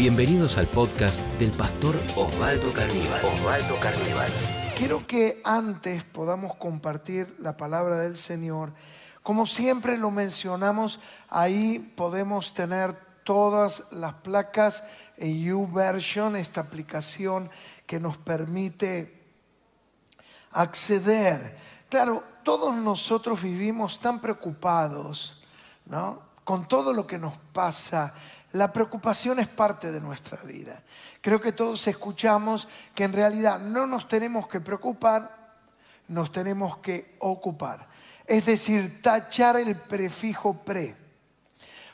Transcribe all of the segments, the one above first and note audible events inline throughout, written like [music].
Bienvenidos al podcast del pastor Osvaldo Carníbal. Osvaldo Carníbal. Quiero que antes podamos compartir la palabra del Señor. Como siempre lo mencionamos, ahí podemos tener todas las placas en YouVersion, esta aplicación que nos permite acceder. Claro, todos nosotros vivimos tan preocupados, ¿no? Con todo lo que nos pasa la preocupación es parte de nuestra vida. Creo que todos escuchamos que en realidad no nos tenemos que preocupar, nos tenemos que ocupar. Es decir, tachar el prefijo pre.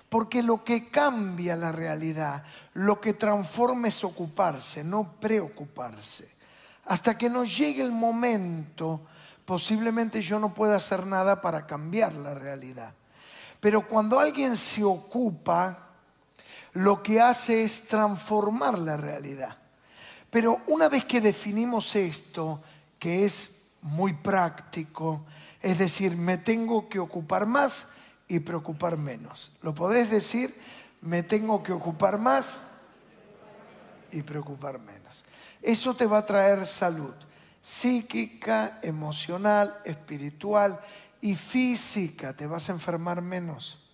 Porque lo que cambia la realidad, lo que transforma es ocuparse, no preocuparse. Hasta que nos llegue el momento, posiblemente yo no pueda hacer nada para cambiar la realidad. Pero cuando alguien se ocupa, lo que hace es transformar la realidad. Pero una vez que definimos esto, que es muy práctico, es decir, me tengo que ocupar más y preocupar menos. ¿Lo podés decir? Me tengo que ocupar más y preocupar menos. Eso te va a traer salud psíquica, emocional, espiritual y física. Te vas a enfermar menos.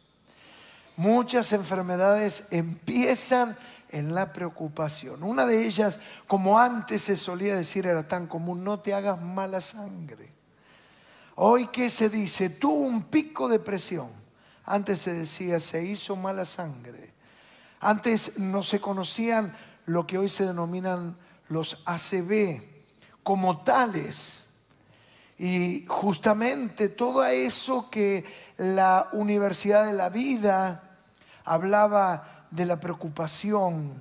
Muchas enfermedades empiezan en la preocupación. Una de ellas, como antes se solía decir, era tan común, no te hagas mala sangre. Hoy que se dice, tuvo un pico de presión. Antes se decía, se hizo mala sangre. Antes no se conocían lo que hoy se denominan los ACB como tales. Y justamente todo eso que la Universidad de la Vida hablaba de la preocupación.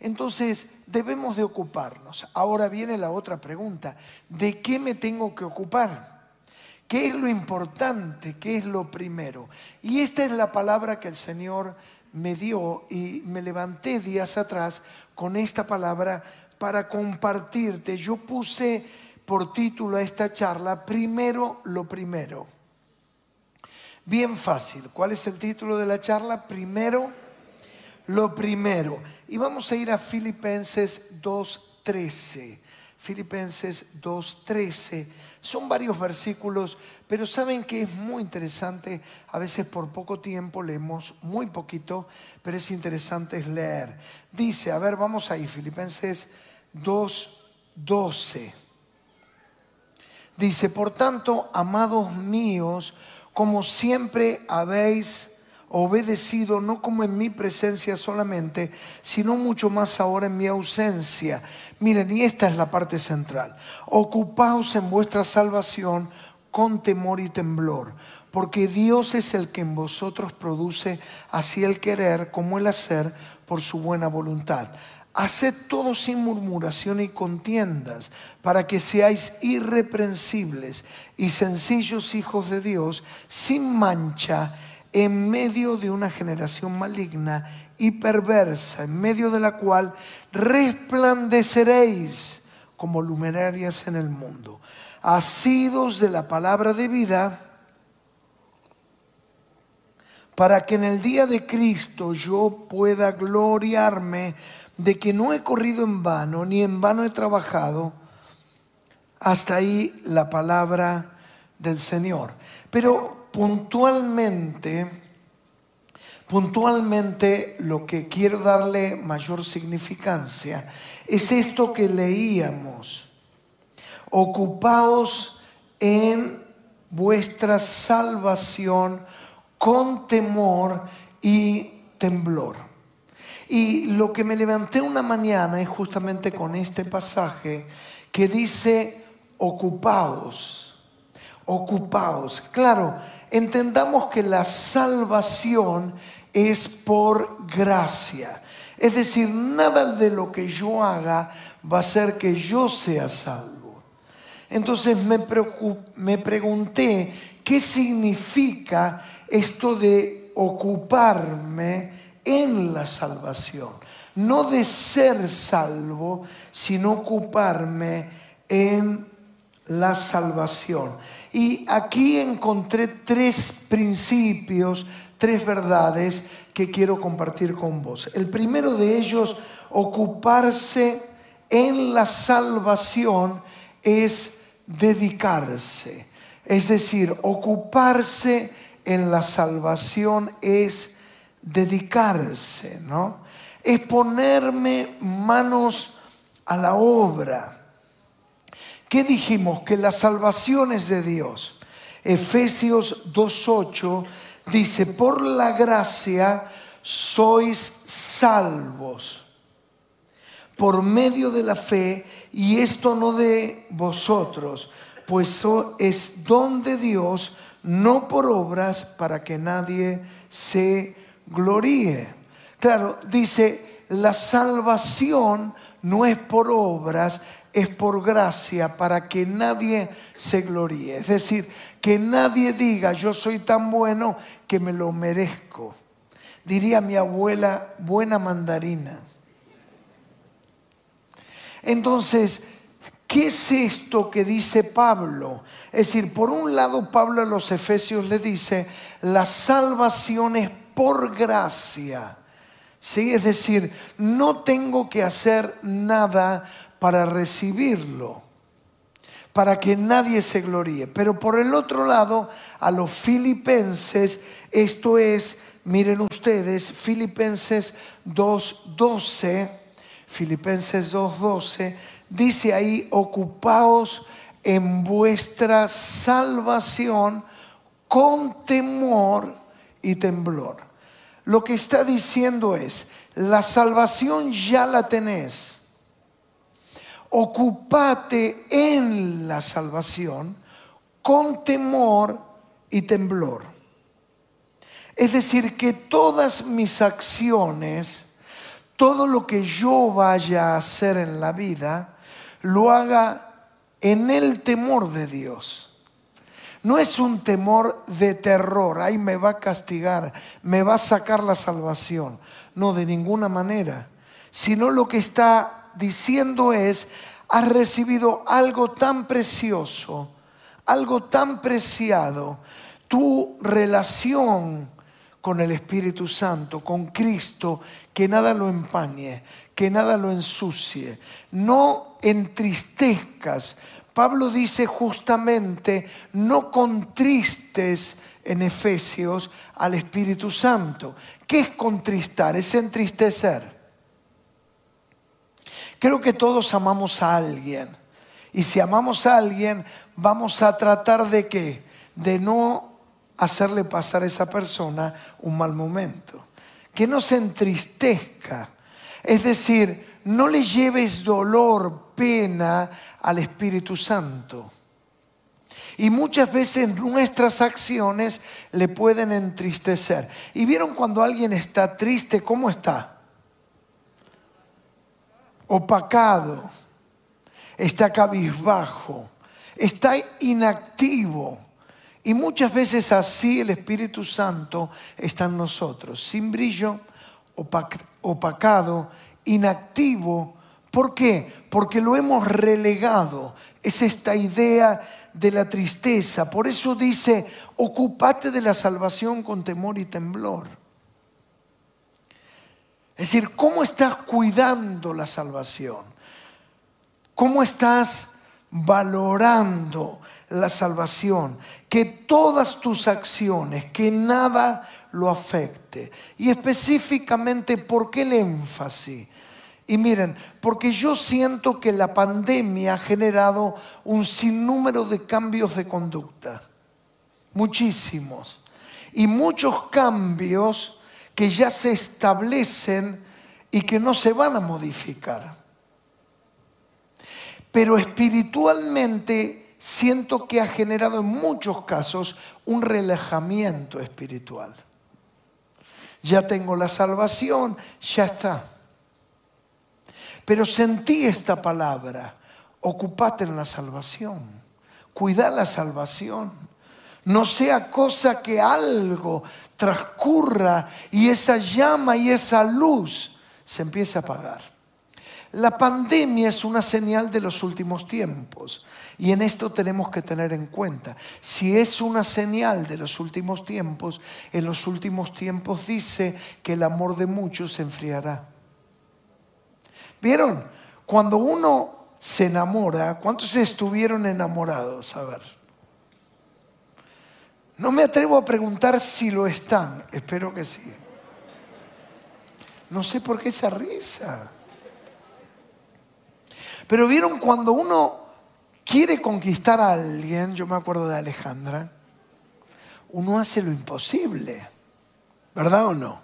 Entonces debemos de ocuparnos. Ahora viene la otra pregunta. ¿De qué me tengo que ocupar? ¿Qué es lo importante? ¿Qué es lo primero? Y esta es la palabra que el Señor me dio y me levanté días atrás con esta palabra para compartirte. Yo puse por título a esta charla, primero lo primero. Bien fácil. ¿Cuál es el título de la charla? Primero lo primero. Y vamos a ir a Filipenses 2.13. Filipenses 2.13. Son varios versículos, pero saben que es muy interesante. A veces por poco tiempo leemos muy poquito, pero es interesante leer. Dice, a ver, vamos ahí, Filipenses 2.12. Dice, por tanto, amados míos, como siempre habéis obedecido, no como en mi presencia solamente, sino mucho más ahora en mi ausencia. Miren, y esta es la parte central. Ocupaos en vuestra salvación con temor y temblor, porque Dios es el que en vosotros produce así el querer como el hacer por su buena voluntad. Haced todo sin murmuración y contiendas, para que seáis irreprensibles y sencillos hijos de Dios, sin mancha, en medio de una generación maligna y perversa, en medio de la cual resplandeceréis como luminarias en el mundo, asidos de la palabra de vida, para que en el día de Cristo yo pueda gloriarme de que no he corrido en vano, ni en vano he trabajado. Hasta ahí la palabra del Señor. Pero puntualmente, puntualmente lo que quiero darle mayor significancia es esto que leíamos. Ocupaos en vuestra salvación con temor y temblor. Y lo que me levanté una mañana es justamente con este pasaje que dice, ocupaos, ocupaos. Claro, entendamos que la salvación es por gracia. Es decir, nada de lo que yo haga va a hacer que yo sea salvo. Entonces me, me pregunté, ¿qué significa esto de ocuparme? En la salvación. No de ser salvo, sino ocuparme en la salvación. Y aquí encontré tres principios, tres verdades que quiero compartir con vos. El primero de ellos, ocuparse en la salvación, es dedicarse. Es decir, ocuparse en la salvación es dedicarse, ¿no? Es ponerme manos a la obra. ¿Qué dijimos? Que la salvación es de Dios. Efesios 2.8 dice, por la gracia sois salvos por medio de la fe, y esto no de vosotros, pues es don de Dios, no por obras, para que nadie se gloríe. Claro, dice, la salvación no es por obras, es por gracia, para que nadie se gloríe. Es decir, que nadie diga, yo soy tan bueno que me lo merezco. Diría mi abuela, buena mandarina. Entonces, ¿qué es esto que dice Pablo? Es decir, por un lado Pablo a los Efesios le dice, la salvación es por gracia. ¿Sí? Es decir, no tengo que hacer nada para recibirlo, para que nadie se gloríe. Pero por el otro lado, a los filipenses, esto es, miren ustedes, Filipenses 2.12, Filipenses 2.12, dice ahí, ocupaos en vuestra salvación con temor y temblor. Lo que está diciendo es, la salvación ya la tenés. Ocupate en la salvación con temor y temblor. Es decir, que todas mis acciones, todo lo que yo vaya a hacer en la vida, lo haga en el temor de Dios. No es un temor de terror, ay me va a castigar, me va a sacar la salvación. No, de ninguna manera. Sino lo que está diciendo es, has recibido algo tan precioso, algo tan preciado, tu relación con el Espíritu Santo, con Cristo, que nada lo empañe, que nada lo ensucie. No entristezcas. Pablo dice justamente, no contristes en Efesios al Espíritu Santo. ¿Qué es contristar? Es entristecer. Creo que todos amamos a alguien. Y si amamos a alguien, vamos a tratar de qué? De no hacerle pasar a esa persona un mal momento. Que no se entristezca. Es decir, no le lleves dolor, pena al Espíritu Santo. Y muchas veces nuestras acciones le pueden entristecer. ¿Y vieron cuando alguien está triste, cómo está? Opacado, está cabizbajo, está inactivo. Y muchas veces así el Espíritu Santo está en nosotros, sin brillo, opacado, inactivo. ¿Por qué? Porque lo hemos relegado. Es esta idea de la tristeza. Por eso dice, ocupate de la salvación con temor y temblor. Es decir, ¿cómo estás cuidando la salvación? ¿Cómo estás valorando la salvación, que todas tus acciones, que nada lo afecte. Y específicamente, ¿por qué el énfasis? Y miren, porque yo siento que la pandemia ha generado un sinnúmero de cambios de conducta, muchísimos, y muchos cambios que ya se establecen y que no se van a modificar. Pero espiritualmente siento que ha generado en muchos casos un relajamiento espiritual. Ya tengo la salvación, ya está. Pero sentí esta palabra, ocupate en la salvación, cuida la salvación. No sea cosa que algo transcurra y esa llama y esa luz se empiece a apagar. La pandemia es una señal de los últimos tiempos. Y en esto tenemos que tener en cuenta. Si es una señal de los últimos tiempos, en los últimos tiempos dice que el amor de muchos se enfriará. ¿Vieron? Cuando uno se enamora, ¿cuántos estuvieron enamorados? A ver. No me atrevo a preguntar si lo están, espero que sí. No sé por qué esa risa. Pero vieron cuando uno quiere conquistar a alguien, yo me acuerdo de Alejandra, uno hace lo imposible, ¿verdad o no?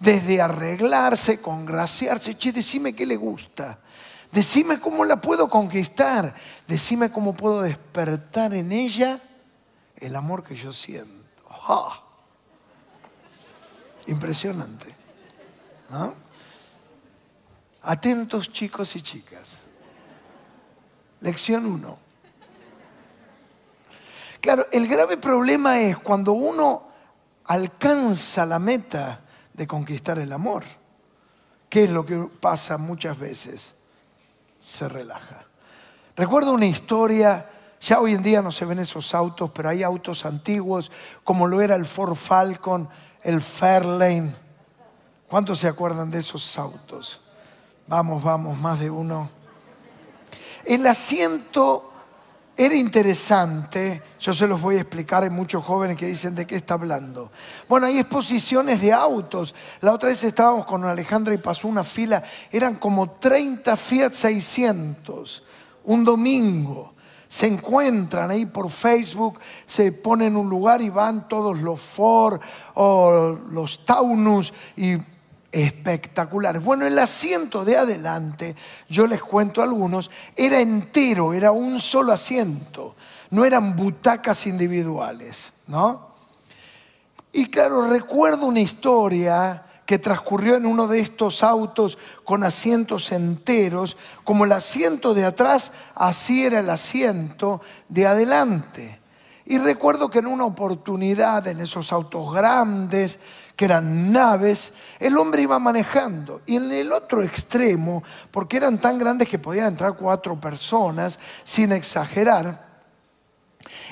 Desde arreglarse, congraciarse, che, decime qué le gusta, decime cómo la puedo conquistar, decime cómo puedo despertar en ella el amor que yo siento. Impresionante. Atentos chicos y chicas. Lección 1. Claro, el grave problema es cuando uno alcanza la meta de conquistar el amor. ¿Qué es lo que pasa muchas veces? Se relaja. Recuerdo una historia, ya hoy en día no se ven esos autos, pero hay autos antiguos, como lo era el Ford Falcon, el Fairlane. ¿Cuántos se acuerdan de esos autos? Vamos, vamos, más de uno. El asiento era interesante, yo se los voy a explicar, hay muchos jóvenes que dicen de qué está hablando. Bueno, hay exposiciones de autos. La otra vez estábamos con Alejandra y pasó una fila, eran como 30 Fiat 600, un domingo. Se encuentran ahí por Facebook, se ponen en un lugar y van todos los Ford o los Taunus y espectaculares. Bueno, el asiento de adelante, yo les cuento algunos, era entero, era un solo asiento, no eran butacas individuales, ¿no? Y claro, recuerdo una historia que transcurrió en uno de estos autos con asientos enteros, como el asiento de atrás, así era el asiento de adelante. Y recuerdo que en una oportunidad en esos autos grandes, que eran naves, el hombre iba manejando. Y en el otro extremo, porque eran tan grandes que podían entrar cuatro personas, sin exagerar,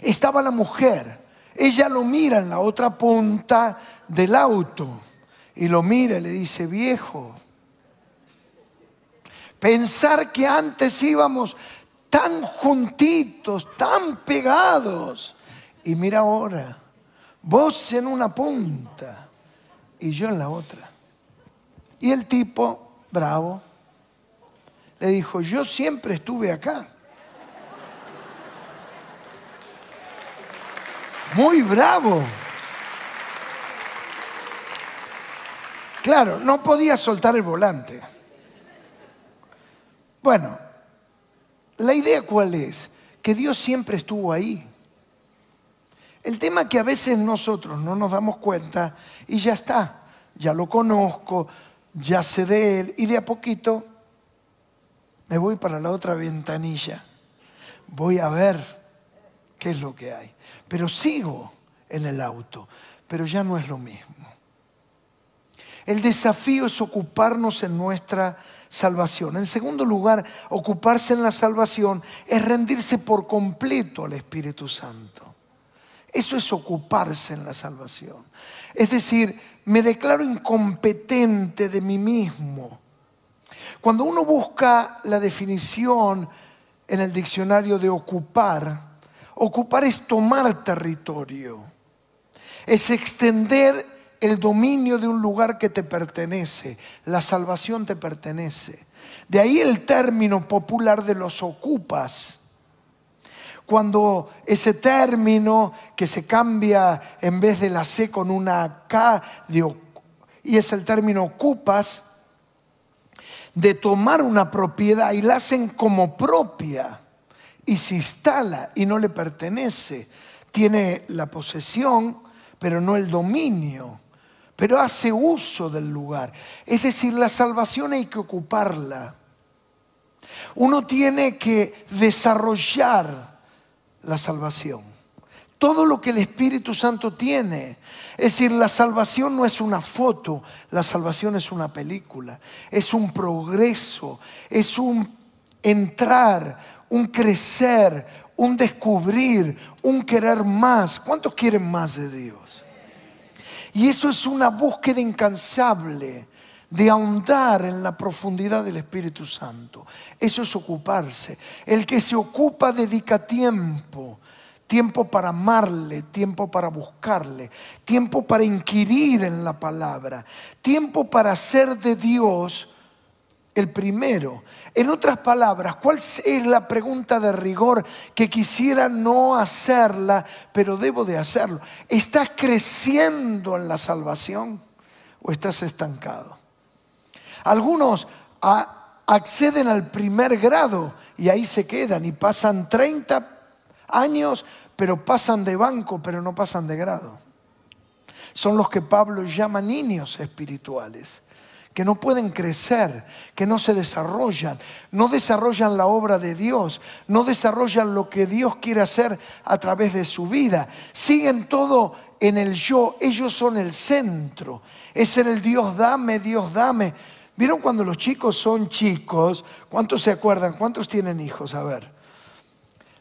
estaba la mujer. Ella lo mira en la otra punta del auto y lo mira y le dice, viejo, pensar que antes íbamos tan juntitos, tan pegados, y mira ahora, vos en una punta y yo en la otra. Y el tipo, bravo, le dijo, yo siempre estuve acá. Muy bravo. Claro, no podía soltar el volante. Bueno, la idea cuál es? Que Dios siempre estuvo ahí. El tema que a veces nosotros no nos damos cuenta y ya está, ya lo conozco, ya sé de él y de a poquito me voy para la otra ventanilla. Voy a ver qué es lo que hay. Pero sigo en el auto, pero ya no es lo mismo. El desafío es ocuparnos en nuestra salvación. En segundo lugar, ocuparse en la salvación es rendirse por completo al Espíritu Santo. Eso es ocuparse en la salvación. Es decir, me declaro incompetente de mí mismo. Cuando uno busca la definición en el diccionario de ocupar, ocupar es tomar territorio, es extender el dominio de un lugar que te pertenece, la salvación te pertenece. De ahí el término popular de los ocupas cuando ese término que se cambia en vez de la C con una K y es el término ocupas, de tomar una propiedad y la hacen como propia y se instala y no le pertenece. Tiene la posesión, pero no el dominio, pero hace uso del lugar. Es decir, la salvación hay que ocuparla. Uno tiene que desarrollar la salvación. todo lo que el Espíritu Santo tiene. Es decir, la salvación no es una foto, la salvación es una película, es un progreso, es un entrar, un crecer, un descubrir, un querer más. ¿Cuántos quieren más de Dios? Y eso es una búsqueda incansable de ahondar en la profundidad del Espíritu Santo. Eso es ocuparse. El que se ocupa dedica tiempo tiempo para amarle, tiempo para buscarle, tiempo para inquirir en la palabra, tiempo para hacer de Dios el primero. En otras palabras, ¿cuál es la pregunta de rigor que quisiera no hacerla, pero debo de hacerlo? ¿Estás creciendo en la salvación o estás estancado? Algunos acceden al primer grado y ahí se quedan y pasan 30 años, pero pasan de banco, pero no pasan de grado. Son los que Pablo llama niños espirituales, que no pueden crecer, que no se desarrollan, no desarrollan la obra de Dios, no desarrollan lo que Dios quiere hacer a través de su vida. Siguen todo en el yo, ellos son el centro. Es el Dios dame, Dios dame. ¿Vieron cuando los chicos son chicos? ¿Cuántos se acuerdan? ¿Cuántos tienen hijos? A ver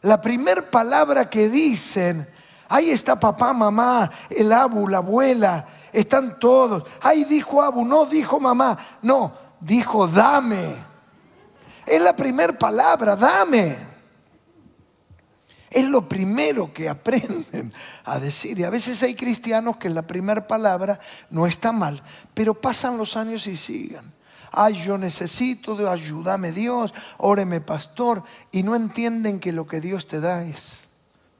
la primera palabra que dicen, ahí está papá, mamá, el abu, la abuela, están todos. Ahí dijo abu, no dijo mamá, no, dijo dame. Es la primera palabra, dame. Es lo primero que [laughs] aprenden a decir. Y a veces hay cristianos que la primera palabra no está mal, pero pasan los años y sigan ay, yo necesito, de ayúdame Dios, óreme pastor, y no entienden que lo que Dios te da es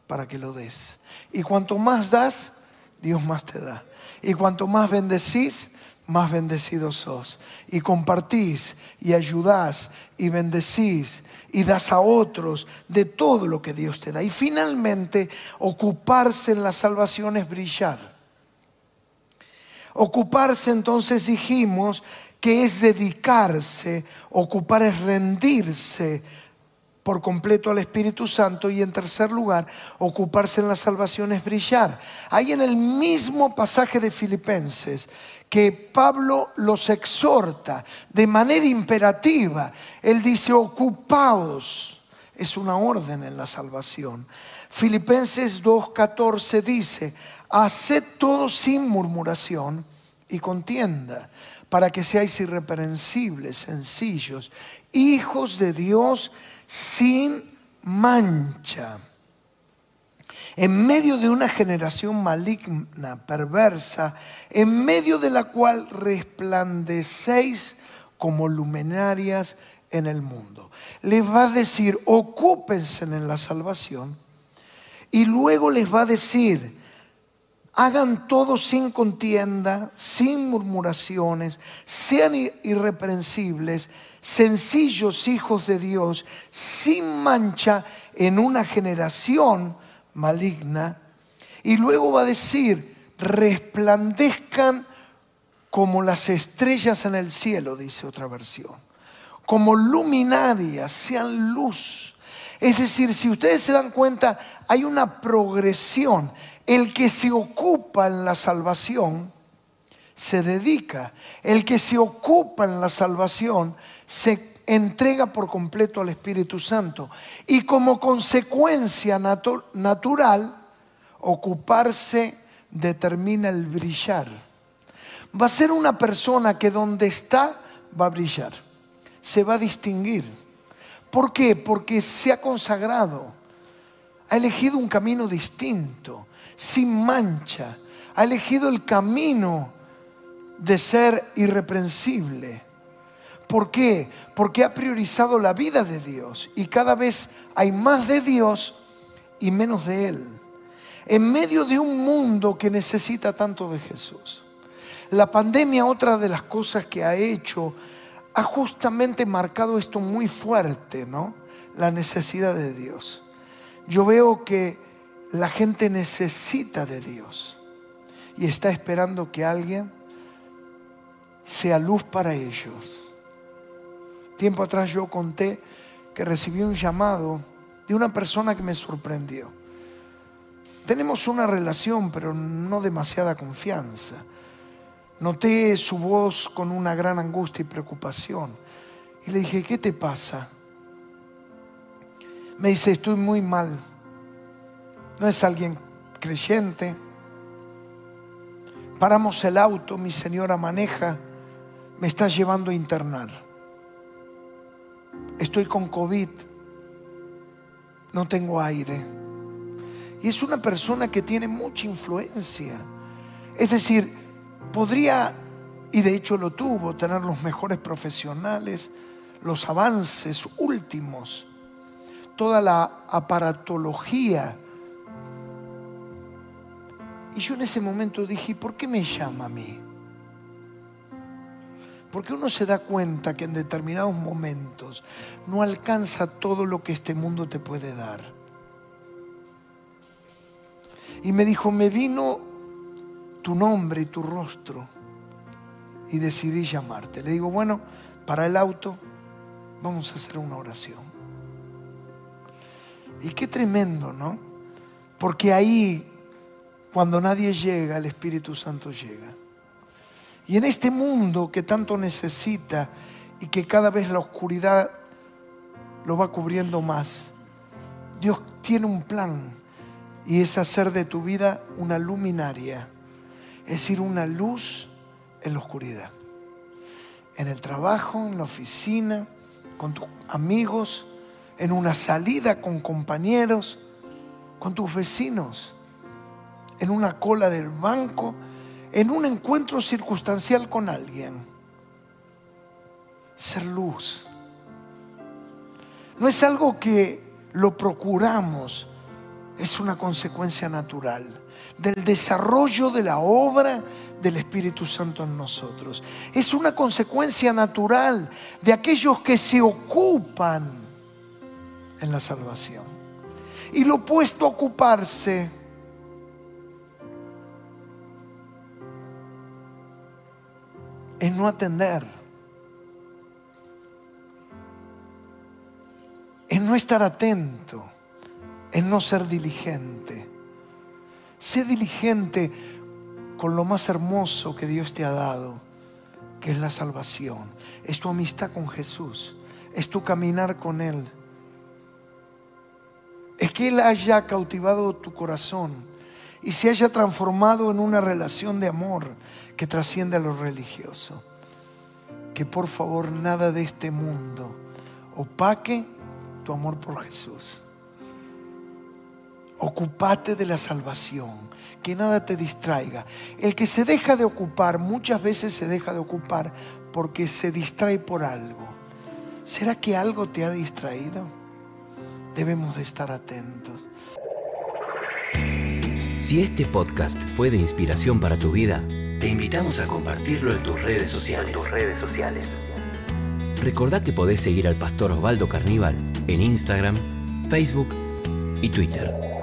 para que lo des. Y cuanto más das, Dios más te da. Y cuanto más bendecís, más bendecidos sos. Y compartís y ayudás y bendecís y das a otros de todo lo que Dios te da. Y finalmente, ocuparse en la salvación es brillar. Ocuparse entonces dijimos que es dedicarse, ocupar es rendirse por completo al Espíritu Santo y en tercer lugar, ocuparse en la salvación es brillar. Hay en el mismo pasaje de Filipenses que Pablo los exhorta de manera imperativa. Él dice, ocupaos. Es una orden en la salvación. Filipenses 2.14 dice, haced todo sin murmuración y contienda para que seáis irreprensibles, sencillos, hijos de Dios sin mancha. En medio de una generación maligna, perversa, en medio de la cual resplandecéis como luminarias en el mundo. Les va a decir, ocúpense en la salvación y luego les va a decir, Hagan todo sin contienda, sin murmuraciones, sean irreprensibles, sencillos hijos de Dios, sin mancha en una generación maligna. Y luego va a decir, resplandezcan como las estrellas en el cielo, dice otra versión, como luminarias, sean luz. Es decir, si ustedes se dan cuenta, hay una progresión el que se ocupa en la salvación se dedica. El que se ocupa en la salvación se entrega por completo al Espíritu Santo. Y como consecuencia natural, ocuparse determina el brillar. Va a ser una persona que donde está va a brillar, se va a distinguir. ¿Por qué? Porque se ha consagrado, ha elegido un camino distinto sin mancha. Ha elegido el camino de ser irreprensible. ¿Por qué? Porque ha priorizado la vida de Dios y cada vez hay más de Dios y menos de Él. En medio de un mundo que necesita tanto de Jesús. La pandemia, otra de las cosas que ha hecho, ha justamente marcado esto muy fuerte, ¿no? La necesidad de Dios. Yo veo que la gente necesita de Dios y está esperando que alguien sea luz para ellos. Tiempo atrás yo conté que recibí un llamado de una persona que me sorprendió. tenemos una relación, pero no demasiada confianza. Noté su voz con una gran angustia y preocupación. Y le dije, ¿qué te pasa? Me dice, estoy muy mal. No es alguien creyente. Paramos el auto, mi señora maneja, me está llevando a internar. Estoy con COVID, no tengo aire. Y es una persona que tiene mucha influencia. Es decir, podría, y de hecho lo tuvo, tener los mejores profesionales, los avances últimos, toda la aparatología. Y yo en ese momento dije, ¿por qué me llama a mí? Porque uno se da cuenta que en determinados momentos no alcanza todo lo que este mundo te puede dar. Y me dijo, me vino tu nombre y tu rostro y decidí llamarte. Le digo, bueno, para el auto vamos a hacer una oración. Y qué tremendo, ¿no? Porque ahí, cuando nadie llega, el Espíritu Santo llega. Y en este mundo que tanto necesita y que cada vez la oscuridad lo va cubriendo más, Dios tiene un plan y es hacer de tu vida una luminaria, es decir, una luz en la oscuridad. En el trabajo, en la oficina, con tus amigos, en una salida con compañeros, con tus vecinos, en una cola del banco en un encuentro circunstancial con alguien. Ser luz. No es algo que lo procuramos, es una consecuencia natural del desarrollo de la obra del Espíritu Santo en nosotros. Es una consecuencia natural de aquellos que se ocupan en la salvación. Y lo opuesto a ocuparse en no atender, en no estar atento, en no ser diligente. Sé diligente con lo más hermoso que Dios te ha dado, que es la salvación. Es tu amistad con Jesús, es tu caminar con Él. Es que Él haya cautivado tu corazón y se haya transformado en una relación de amor que trasciende a lo religioso. Que por favor nada de este mundo opaque tu amor por Jesús. Ocupate de la salvación, que nada te distraiga. El que se deja de ocupar muchas veces se deja de ocupar porque se distrae por algo. ¿Será que algo te ha distraído? Debemos de estar atentos. Si este podcast fue de inspiración para tu vida, te invitamos a compartirlo en tus redes sociales. tus redes sociales. Recordá que podés seguir al pastor Osvaldo Carníbal en Instagram, Facebook y Twitter.